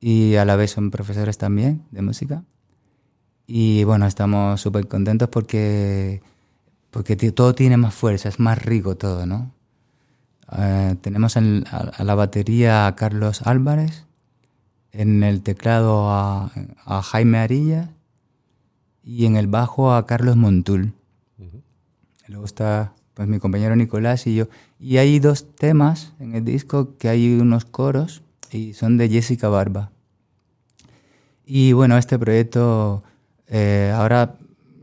y a la vez son profesores también de música. Y bueno, estamos súper contentos porque, porque todo tiene más fuerza, es más rico todo, ¿no? Eh, tenemos en, a, la batería a Carlos Álvarez, en el teclado a, Jaime Arilla y en el bajo a Carlos Montul. Luego está pues mi compañero Nicolás y yo. Y hay dos temas en el disco que hay unos coros y son de Jessica Barba. Y bueno, este proyecto eh, ahora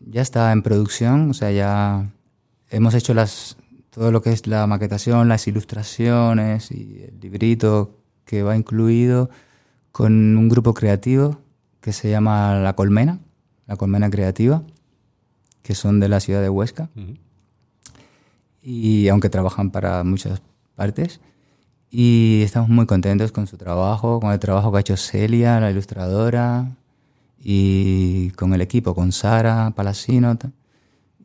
ya está en producción, o sea, ya hemos hecho las, todo lo que es la maquetación, las ilustraciones y el librito que va incluido con un grupo creativo que se llama La Colmena, La Colmena Creativa, que son de la ciudad de Huesca. Y aunque trabajan para muchas partes. Y estamos muy contentos con su trabajo, con el trabajo que ha hecho Celia, la ilustradora, y con el equipo, con Sara Palacino.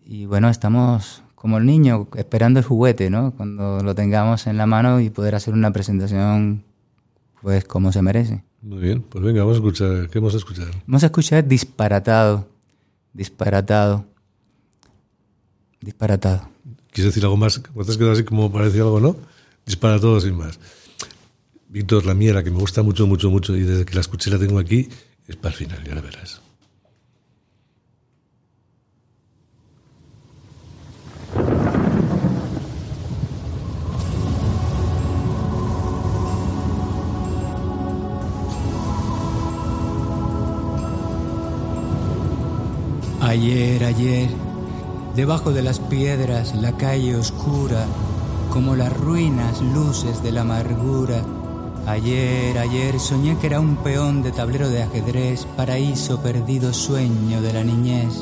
Y bueno, estamos como el niño esperando el juguete, ¿no? Cuando lo tengamos en la mano y poder hacer una presentación pues como se merece. Muy bien, pues venga, vamos a escuchar. ¿Qué vamos a escuchar? Vamos a escuchar disparatado. Disparatado. Disparatado. ¿Quieres decir algo más? ¿Te has quedado así como parece algo, no? Disparatado sin más. Víctor, la mía, la que me gusta mucho, mucho, mucho, y desde que la escuché la tengo aquí, es para el final, ya la verás. Ayer, ayer, debajo de las piedras, la calle oscura, como las ruinas, luces de la amargura. Ayer, ayer soñé que era un peón de tablero de ajedrez, paraíso perdido, sueño de la niñez.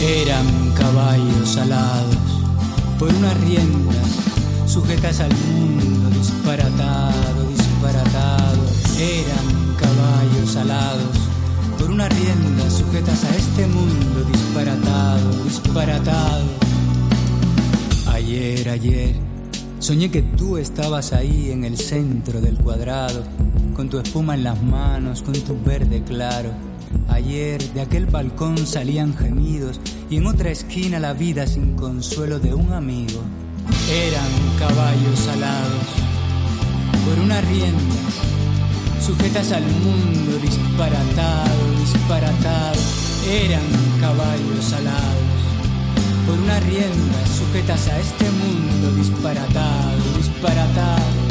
Eran caballos alados por unas riendas, sujetas al mundo, disparatado, disparatado. Eran caballos alados una rienda, sujetas a este mundo disparatado, disparatado. Ayer, ayer, soñé que tú estabas ahí en el centro del cuadrado, con tu espuma en las manos, con tu verde claro. Ayer de aquel balcón salían gemidos y en otra esquina la vida sin consuelo de un amigo. Eran caballos alados por una rienda sujetas al mundo, disparatado, disparatado, eran caballos alados, por una rienda, sujetas a este mundo, disparatado, disparatado.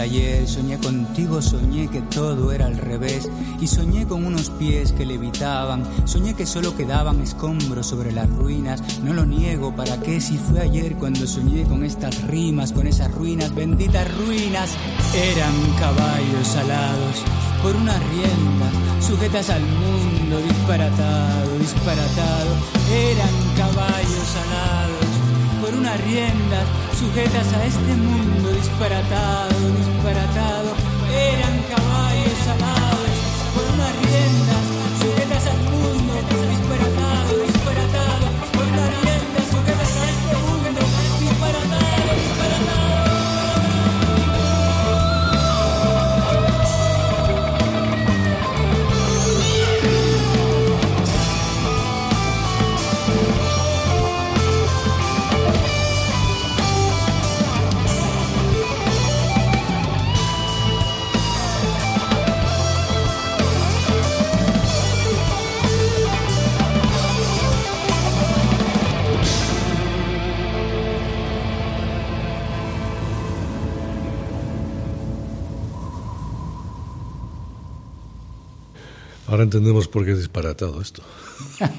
Ayer, soñé contigo, soñé que todo era al revés. Y soñé con unos pies que levitaban, soñé que solo quedaban escombros sobre las ruinas, no lo niego, ¿para qué si fue ayer cuando soñé con estas rimas, con esas ruinas, benditas ruinas? Eran caballos alados por una rienda, sujetas al mundo, disparatado, disparatado, eran caballos alados por una rienda, sujetas a este mundo disparatado, disparatado, eran caballos alados Ahora entendemos por qué es disparatado esto.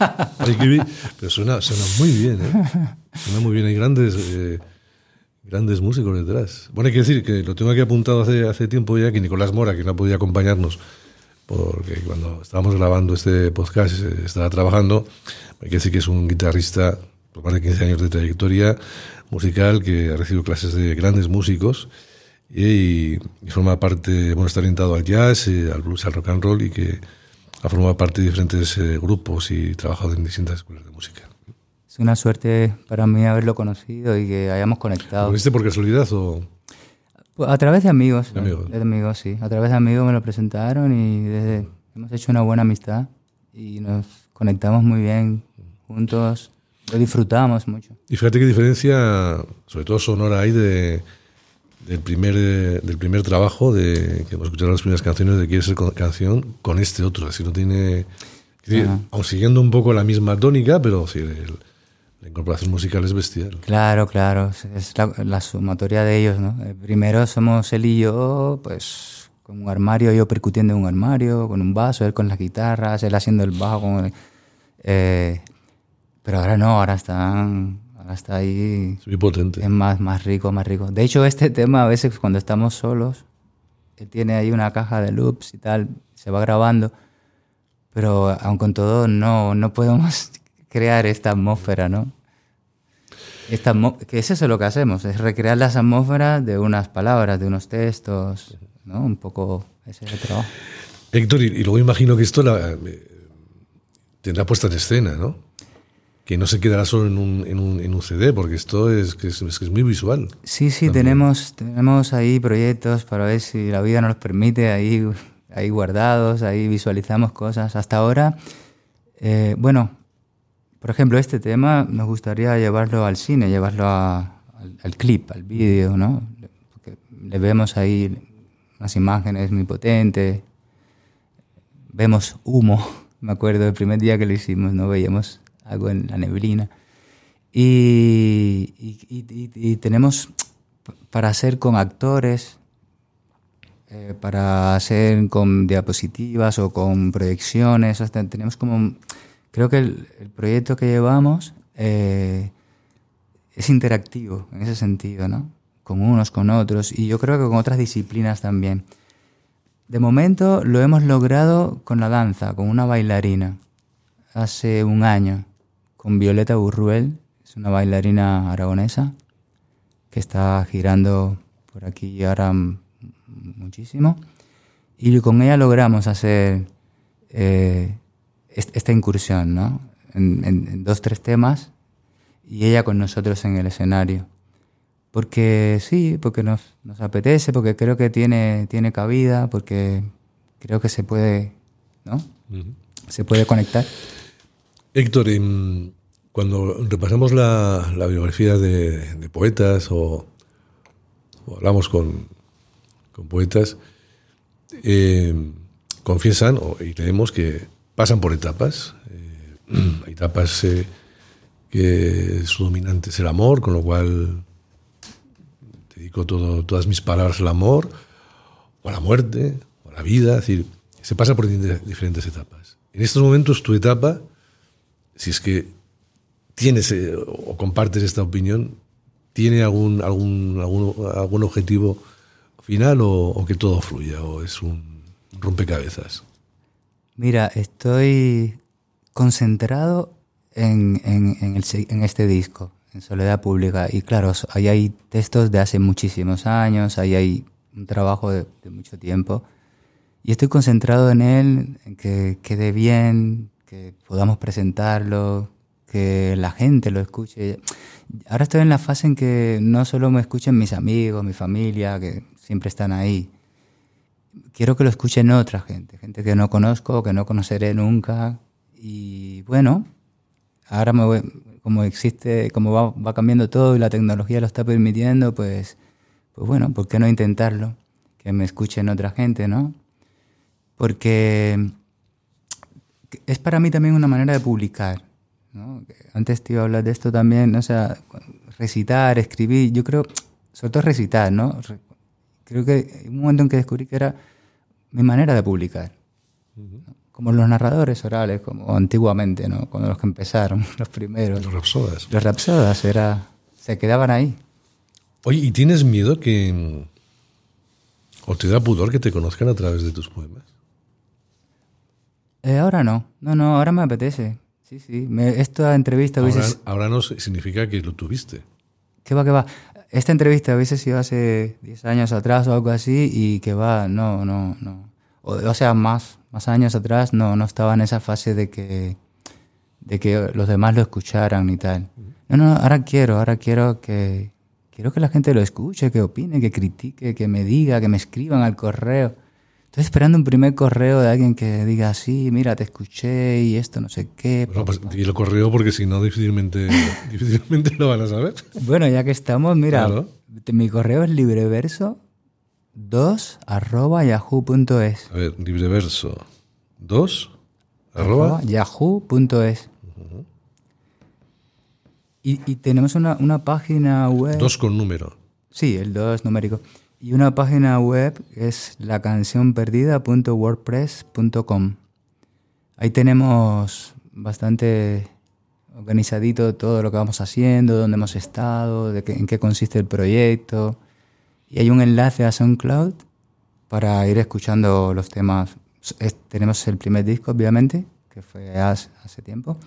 Pero suena, suena muy bien, ¿eh? Suena muy bien. Hay grandes, eh, grandes músicos detrás. Bueno, hay que decir que lo tengo aquí apuntado hace, hace tiempo ya que Nicolás Mora, que no podía acompañarnos, porque cuando estábamos grabando este podcast eh, estaba trabajando, hay que decir que es un guitarrista por más de 15 años de trayectoria musical que ha recibido clases de grandes músicos y, y forma parte, bueno, está orientado al jazz, eh, al blues, al rock and roll y que ha formado parte de diferentes eh, grupos y trabajado en distintas escuelas de música. Es una suerte para mí haberlo conocido y que hayamos conectado. ¿Lo viste por casualidad o...? A través de amigos. De amigos. De amigos, sí. A través de amigos me lo presentaron y desde- hemos hecho una buena amistad y nos conectamos muy bien juntos. Lo disfrutamos mucho. Y fíjate qué diferencia, sobre todo sonora hay de, del, primer, del primer trabajo, de que hemos escuchado las primeras canciones de Quiere ser con- canción, con este otro. Así no tiene... decir, aun siguiendo un poco la misma tónica, pero sí, el- la incorporación musical es bestial. Claro, claro. es- la, la sumatoria de ellos, ¿no? Eh, Primero somos él y yo, pues con un armario, yo percutiendo en un armario, con un vaso, él con las guitarras, él haciendo el bajo. Con el- eh, pero ahora no, ahora están, está ahí Es muy potente. Es más, más rico, más rico. De hecho, este tema a veces cuando estamos solos, él tiene ahí una caja de loops y tal, se va grabando, pero aun con todo no, no podemos crear esta atmósfera, ¿no? Esta que es eso lo que hacemos, es recrear las atmósferas de unas palabras, de unos textos, ¿no? Un poco ese es el trabajo. Héctor, y, y luego imagino que esto la, eh, tendrá puesta en escena, ¿no? Que no se quedará solo en un, en un, en un CD, porque esto es que es, es muy visual. Sí, sí, tenemos, tenemos ahí proyectos para ver si la vida nos permite, ahí, ahí guardados, ahí visualizamos cosas. Hasta ahora, eh, bueno, por ejemplo, este tema nos gustaría llevarlo al cine, llevarlo a- al, al clip, al vídeo, ¿no? Porque le vemos ahí unas imágenes muy potentes, vemos humo, me acuerdo del primer día que lo hicimos, ¿no? Veíamos algo en la neblina. Y, y, tenemos para hacer con actores, eh, para hacer con diapositivas o con proyecciones, hasta tenemos como, creo que el, proyecto que llevamos eh, es interactivo en ese sentido, ¿no? Con unos, con otros, y yo creo que con otras disciplinas también. De momento lo hemos logrado con la danza, con una bailarina, hace un año, con Violeta Burruel, es una bailarina aragonesa que está girando por aquí ahora muchísimo. Y con ella logramos hacer eh, esta incursión, ¿no? En, en, dos, tres temas y ella con nosotros en el escenario. Porque sí, porque nos, nos apetece, porque creo que tiene, tiene cabida, porque creo que se puede, ¿no? Se puede conectar. Héctor, cuando repasamos la, biografía de, poetas o, hablamos con, con poetas, eh, confiesan y creemos que pasan por etapas. Eh, etapas eh, que su dominante es el amor, con lo cual dedico todas mis palabras al amor, o a la muerte, o a la vida, es decir, se pasa por diferentes etapas. En estos momentos tu etapa, si es que tienes eh, o compartes esta opinión, ¿tiene algún, algún, algún, objetivo final o, que todo fluya o es un rompecabezas? Mira, estoy concentrado en, en, en este disco en Soledad Pública. Y claro, ahí hay textos de hace muchísimos años, ahí hay un trabajo de, mucho tiempo. Y estoy concentrado en él, en que quede bien, que podamos presentarlo, que la gente lo escuche. Ahora estoy en la fase en que no solo me escuchen mis amigos, mi familia, que siempre están ahí. Quiero que lo escuchen otra gente, gente que no conozco, que no conoceré nunca. Y bueno, ahora me voy, como existe, como va, va, cambiando todo y la tecnología lo está permitiendo, pues, pues bueno, ¿por qué no intentarlo? Que me escuchen otra gente, ¿no? Porque es para mí también una manera de publicar. ¿no? Antes te iba a hablar de esto también, o sea, recitar, escribir, yo creo, sobre todo recitar, ¿no? Creo que un momento en que descubrí que era mi manera de publicar como los narradores orales, como antiguamente, ¿no? Cuando los que empezaron, los primeros. Los rapsodas. Los rapsodas, era, se quedaban ahí. Oye, ¿y tienes miedo que... o te da pudor que te conozcan a través de tus poemas? Eh, ahora no, no, no, ahora me apetece. Sí, sí, me, esta entrevista ahora, Ahora no significa que lo tuviste. ¿Qué va, qué va? Esta entrevista hubiese sido hace 10 años atrás o algo así y que va, no, no, no. o sea, más, más años atrás no, no estaba en esa fase de que, de que los demás lo escucharan y tal. No, no, ahora quiero, ahora quiero que, quiero que la gente lo escuche, que opine, que critique, que me diga, que me escriban al correo. Estoy esperando un primer correo de alguien que diga, sí, mira, te escuché y esto no sé qué. Bueno, pues, y el correo porque si no difícilmente, difícilmente lo van a saber. Bueno, ya que estamos, mira, mi correo es libreverso 2 arroba yahoo.es. A ver, libreverso 2 arroba yahoo.es. y, y, tenemos una, una página web. 2 con número. Sí, el 2 numérico. Y una página web es lacancionperdida.wordpress.com. Ahí tenemos bastante organizadito todo lo que vamos haciendo, dónde hemos estado, en qué consiste el proyecto y hay un enlace a SoundCloud para ir escuchando los temas. tenemos el primer disco, obviamente, que fue hace, tiempo.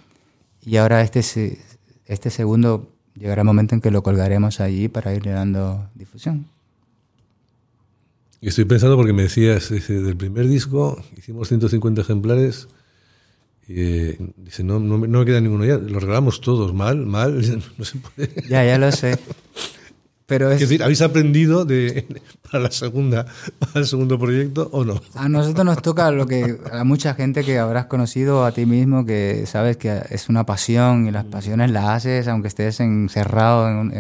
Y ahora este, este segundo llegará el momento en que lo colgaremos allí para irle dando difusión. Y estoy pensando porque me decías, del primer disco hicimos 150 ejemplares. Y, eh, dice, no, no, no, me queda ninguno ya. Los regalamos todos, mal, mal. No se puede. Ya, ya lo sé. Pero es... decir, ¿habéis aprendido de, para, la segunda, para el segundo proyecto o no? A nosotros nos toca lo que a mucha gente que habrás conocido a ti mismo, que sabes que es una pasión y las pasiones las haces aunque estés encerrado en un,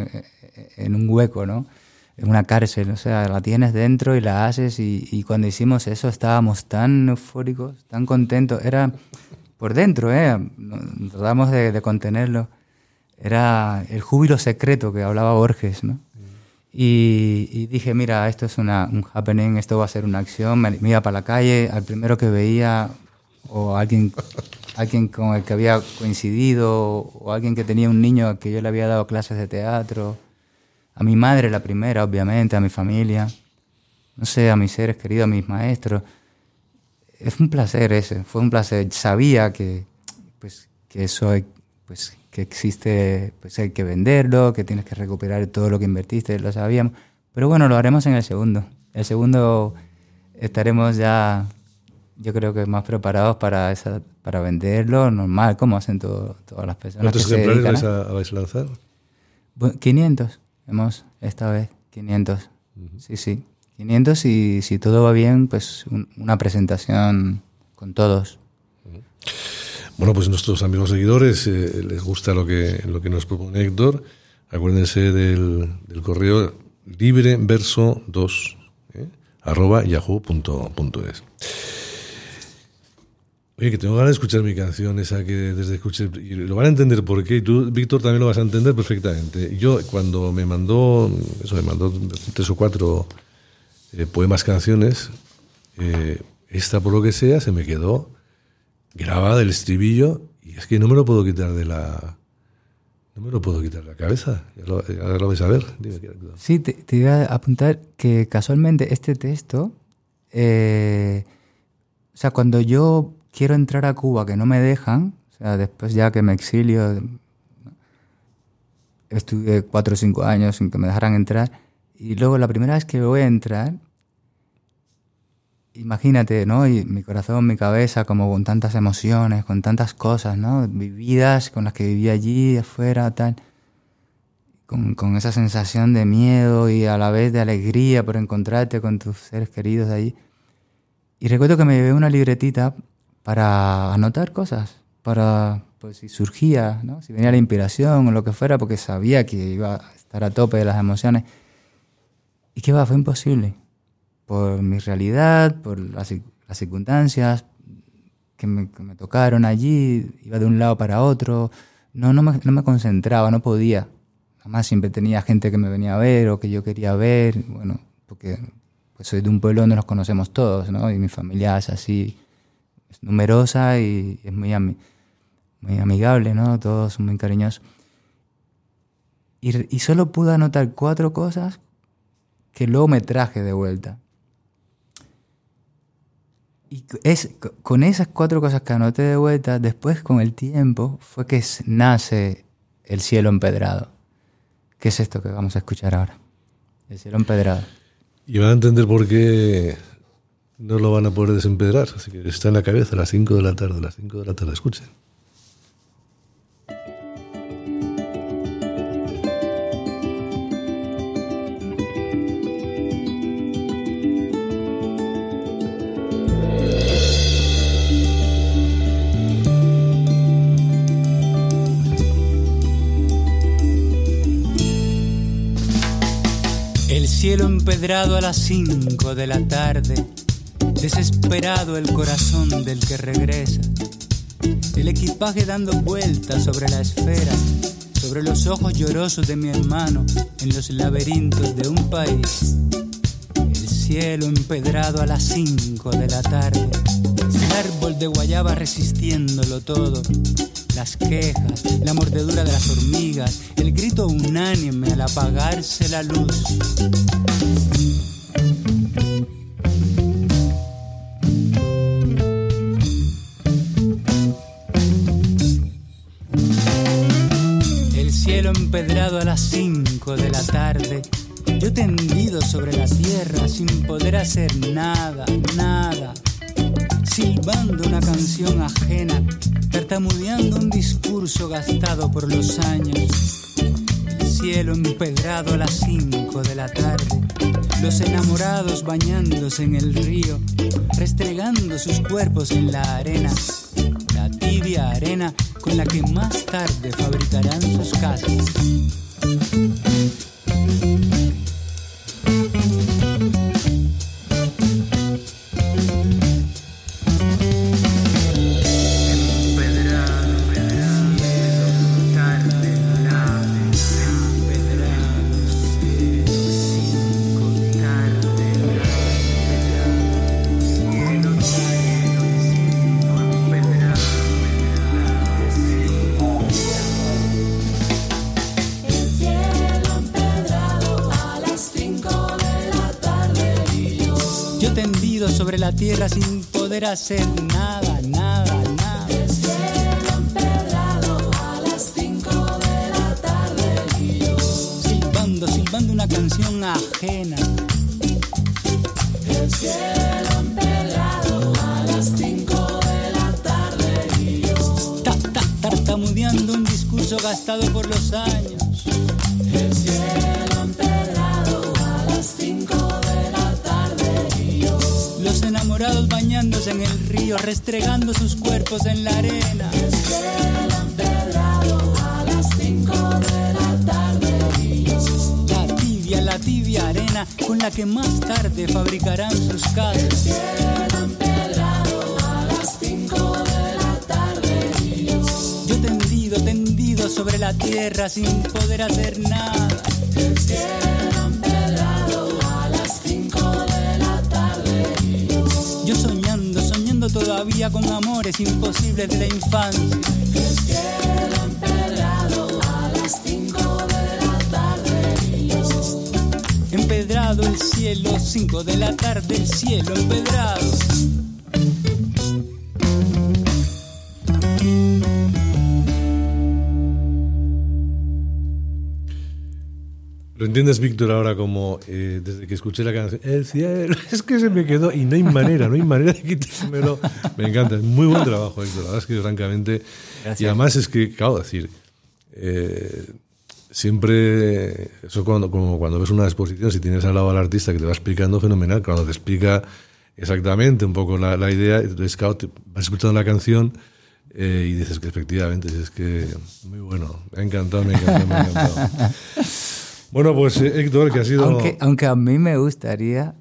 en un hueco, ¿no? En una cárcel, o sea, la tienes dentro y la haces y, cuando hicimos eso estábamos tan eufóricos, tan contentos, era por dentro, ¿eh? tratamos de, contenerlo, era el júbilo secreto que hablaba Borges, ¿no? Y, dije, mira, esto es una, un happening, esto va a ser una acción, me, me, iba para la calle, al primero que veía o alguien, alguien con el que había coincidido o alguien que tenía un niño que yo le había dado clases de teatro a mi madre la primera, obviamente, a mi familia, no sé, a mis seres queridos, a mis maestros. Es un placer ese, fue un placer. Sabía que, pues, que eso pues, que existe, pues hay que venderlo, que tienes que recuperar todo lo que invertiste, lo sabíamos. Pero bueno, lo haremos en el segundo. El segundo estaremos ya, yo creo que más preparados para esa, para venderlo, normal, como hacen todas las personas. ¿Cuántos ejemplares vais a lanzar? 500. Hemos esta vez 500. Sí, sí. 500 y si todo va bien, pues una presentación con todos. Bueno, pues nuestros amigos seguidores eh, les gusta lo que, lo que nos propone Héctor. Acuérdense del, del correo libreverso2 eh, arroba yahoo.es. Que tengo ganas de escuchar mi canción, esa que desde escuché, y lo van a entender por qué, y tú, Víctor, también lo vas a entender perfectamente. Yo, cuando me mandó, eso, me mandó tres o cuatro eh, poemas, canciones, eh, esta, por lo que sea, se me quedó grabada el estribillo, y es que no me lo puedo quitar de la... No me lo puedo quitar de la cabeza, ya lo, lo vais a ver. sí, te, iba a apuntar que casualmente este texto, eh, o sea, cuando yo quiero entrar a Cuba que no me dejan, o sea, después ya que me exilio, estuve cuatro o cinco años sin que me dejaran entrar, y luego la primera vez que voy a entrar, imagínate, ¿no? Y mi corazón, mi cabeza, como con tantas emociones, con tantas cosas, ¿no? Vividas, con las que viví allí, afuera, tal. Con, con, esa sensación de miedo y a la vez de alegría por encontrarte con tus seres queridos allí. Y recuerdo que me llevé una libretita para anotar cosas, para, pues si surgía, ¿no? si venía la inspiración o lo que fuera, porque sabía que iba a estar a tope de las emociones. Y que va, fue imposible. Por mi realidad, por las, circunstancias que me, tocaron allí, iba de un lado para otro, no, no, me, no me concentraba, no podía. Además siempre tenía gente que me venía a ver o que yo quería ver, bueno, porque pues soy de un pueblo donde nos conocemos todos, ¿no? Y mi familia es así, es numerosa y es muy, muy amigable, ¿no? Todos son muy cariñosos. Y, y, solo pude anotar cuatro cosas que luego me traje de vuelta. Y es, con esas cuatro cosas que anoté de vuelta, después con el tiempo fue que nace el cielo empedrado. ¿Qué es esto que vamos a escuchar ahora? El cielo empedrado. Y van a entender por qué no lo van a poder desempedrar. Así que está en la cabeza a las 5 de la tarde, a las 5 de la tarde, escuchen. El cielo empedrado a las 5 de la tarde desesperado el corazón del que regresa, el equipaje dando vueltas sobre la esfera, sobre los ojos llorosos de mi hermano en los laberintos de un país. El cielo empedrado a las 5 de la tarde, el árbol de guayaba resistiéndolo todo, las quejas, la mordedura de las hormigas, el grito unánime al apagarse la luz. Las 5 de la tarde, yo tendido sobre la tierra sin poder hacer nada, nada, silbando una canción ajena, tartamudeando un discurso gastado por los años. El cielo empedrado a las 5 de la tarde, los enamorados bañándose en el río, restregando sus cuerpos en la arena tibia arena con la que más tarde fabricarán sus casas. Thank you. Hacer nada, nada, nada. El cielo empedrado a las 5 de la tarde y yo Silbando, silbando una canción ajena. El cielo empedrado a las 5 de la tarde y yo Ta, ta, tartamudeando un discurso gastado por bañándose en el río, restregando sus cuerpos en la arena. A las 5 de la tarde La tibia, la tibia arena con la que más tarde fabricarán sus casas. a las 5 de la tarde Yo tendido, tendido sobre la tierra sin poder hacer nada. Todavía con amores imposibles de la infancia. El cielo empedrado a las 5 de la tarde y yo Empedrado el cielo, 5 de la tarde, el cielo empedrado. ¿Lo entiendes, Víctor, ahora como eh, desde que escuché la canción? El cielo, es que se me quedó y no hay manera, no hay manera de quitármelo. Me encanta, es muy buen trabajo, Víctor. La verdad es que francamente. Y además es que, claro, decir, eh, siempre, eso cuando, como cuando ves una exposición, si tienes al lado al artista que te va explicando, fenomenal. Cuando te explica exactamente un poco la, la idea, entonces, claro, te vas escuchando la canción. eh, y dices que efectivamente, es que muy bueno, me ha encantado, me ha encantado, me ha encantado. Bueno, pues eh, Héctor, que ha sido... Aunque, aunque a mí me gustaría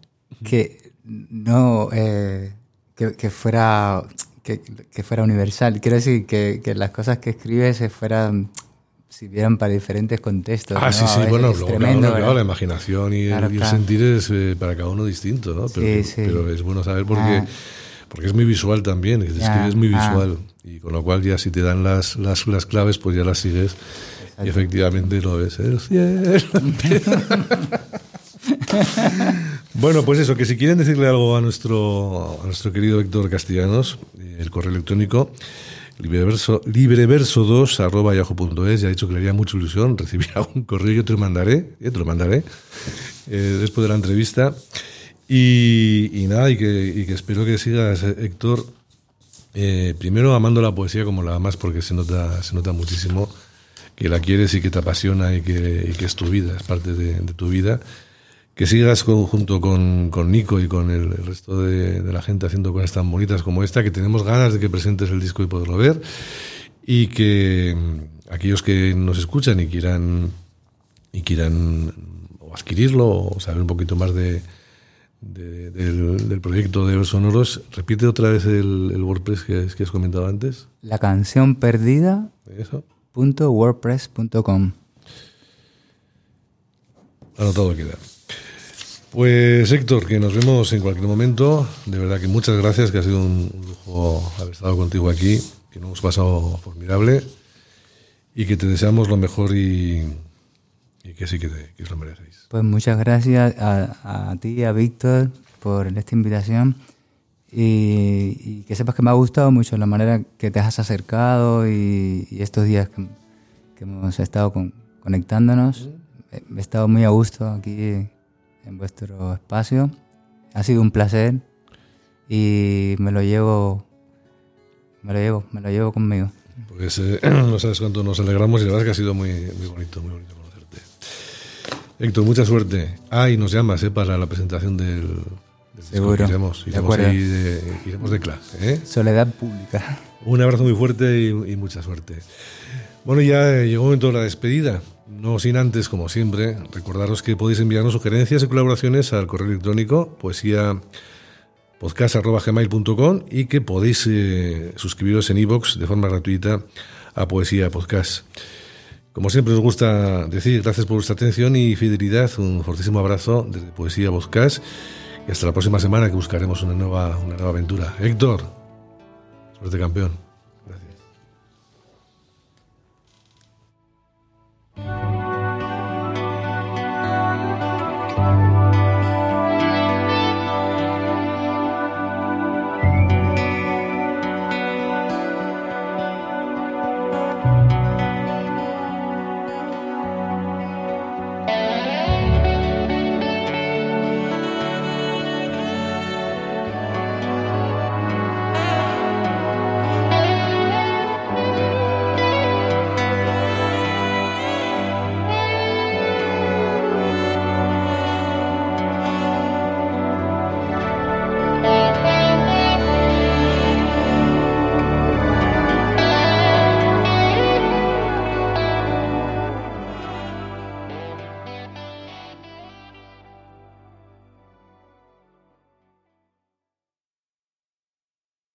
que no eh, que, que fuera que, que fuera universal. Quiero decir que, que las cosas que escribes se fueran sirvieran para diferentes contextos. Ah, ¿no? sí, sí, bueno, es luego, tremendo, claro, la imaginación y, el- y sentir es eh, para cada uno distinto, ¿no? Pero, Sí, sí. pero es bueno saber porque, Ah. porque es muy visual también, escribes muy ah. visual. Y con lo cual ya si te dan las, las, las claves, pues ya las sigues y efectivamente lo ves. El cielo. bueno, pues eso, que si quieren decirle algo a nuestro, a nuestro querido Héctor Castellanos, eh, el correo electrónico libreverso, libreverso2 arroba yahoo.es, ya he dicho que le haría mucha ilusión recibir algún correo, yo te lo mandaré, eh, te lo mandaré eh, después de la entrevista. Y, y nada, y que, y que espero que sigas, Héctor, eh, primero amando la poesía como la amas porque se nota, se nota muchísimo que la quieres y que te apasiona y que, y que es tu vida, es parte de, de tu vida. Que sigas con- junto con, con Nico y con el, el resto de, de la gente haciendo cosas tan bonitas como esta, que tenemos ganas de que presentes el disco y poderlo ver. Y que aquellos que nos escuchan y quieran, y quieran o adquirirlo o saber un poquito más de, de- del, del proyecto de Sonoros, repite otra vez el, el WordPress que, que has comentado antes. La canción perdida Eso. Punto wordpress.com. Anotado queda. Pues Héctor, que nos vemos en cualquier momento. De verdad que muchas gracias, que ha sido un lujo haber estado contigo aquí, que nos hemos pasado formidable y que te deseamos lo mejor y, y que sí que, te- que os lo merecéis. Pues muchas gracias a, a ti y a Víctor por esta invitación y, y que sepas que me ha gustado mucho la manera que te has acercado y, y estos días que, que hemos estado con- conectándonos. He, he estado muy a gusto aquí en vuestro espacio. Ha sido un placer y me lo llevo, me lo llevo, me lo llevo conmigo. Pues eh, no sabes cuánto nos alegramos y la verdad es que ha sido muy, muy bonito, muy bonito conocerte. Héctor, mucha suerte. Ah, y nos llamas eh, para la presentación del, Seguro. Iremos, De iremos, acuerdo. ahí de, iremos de clase. ¿eh? Soledad pública. Un abrazo muy fuerte y, y mucha suerte. Bueno, ya eh, llegó el momento de la despedida. No sin antes, como siempre, recordaros que podéis enviarnos sugerencias y colaboraciones al correo electrónico poesía podcast.gmail.com y que podéis eh, suscribiros en iVoox de forma gratuita a Poesía Podcast. Como siempre os gusta decir, gracias por vuestra atención y fidelidad. Un fortísimo abrazo desde Poesía Podcast hasta la próxima semana que buscaremos una nueva, una nueva aventura. Héctor, suerte campeón.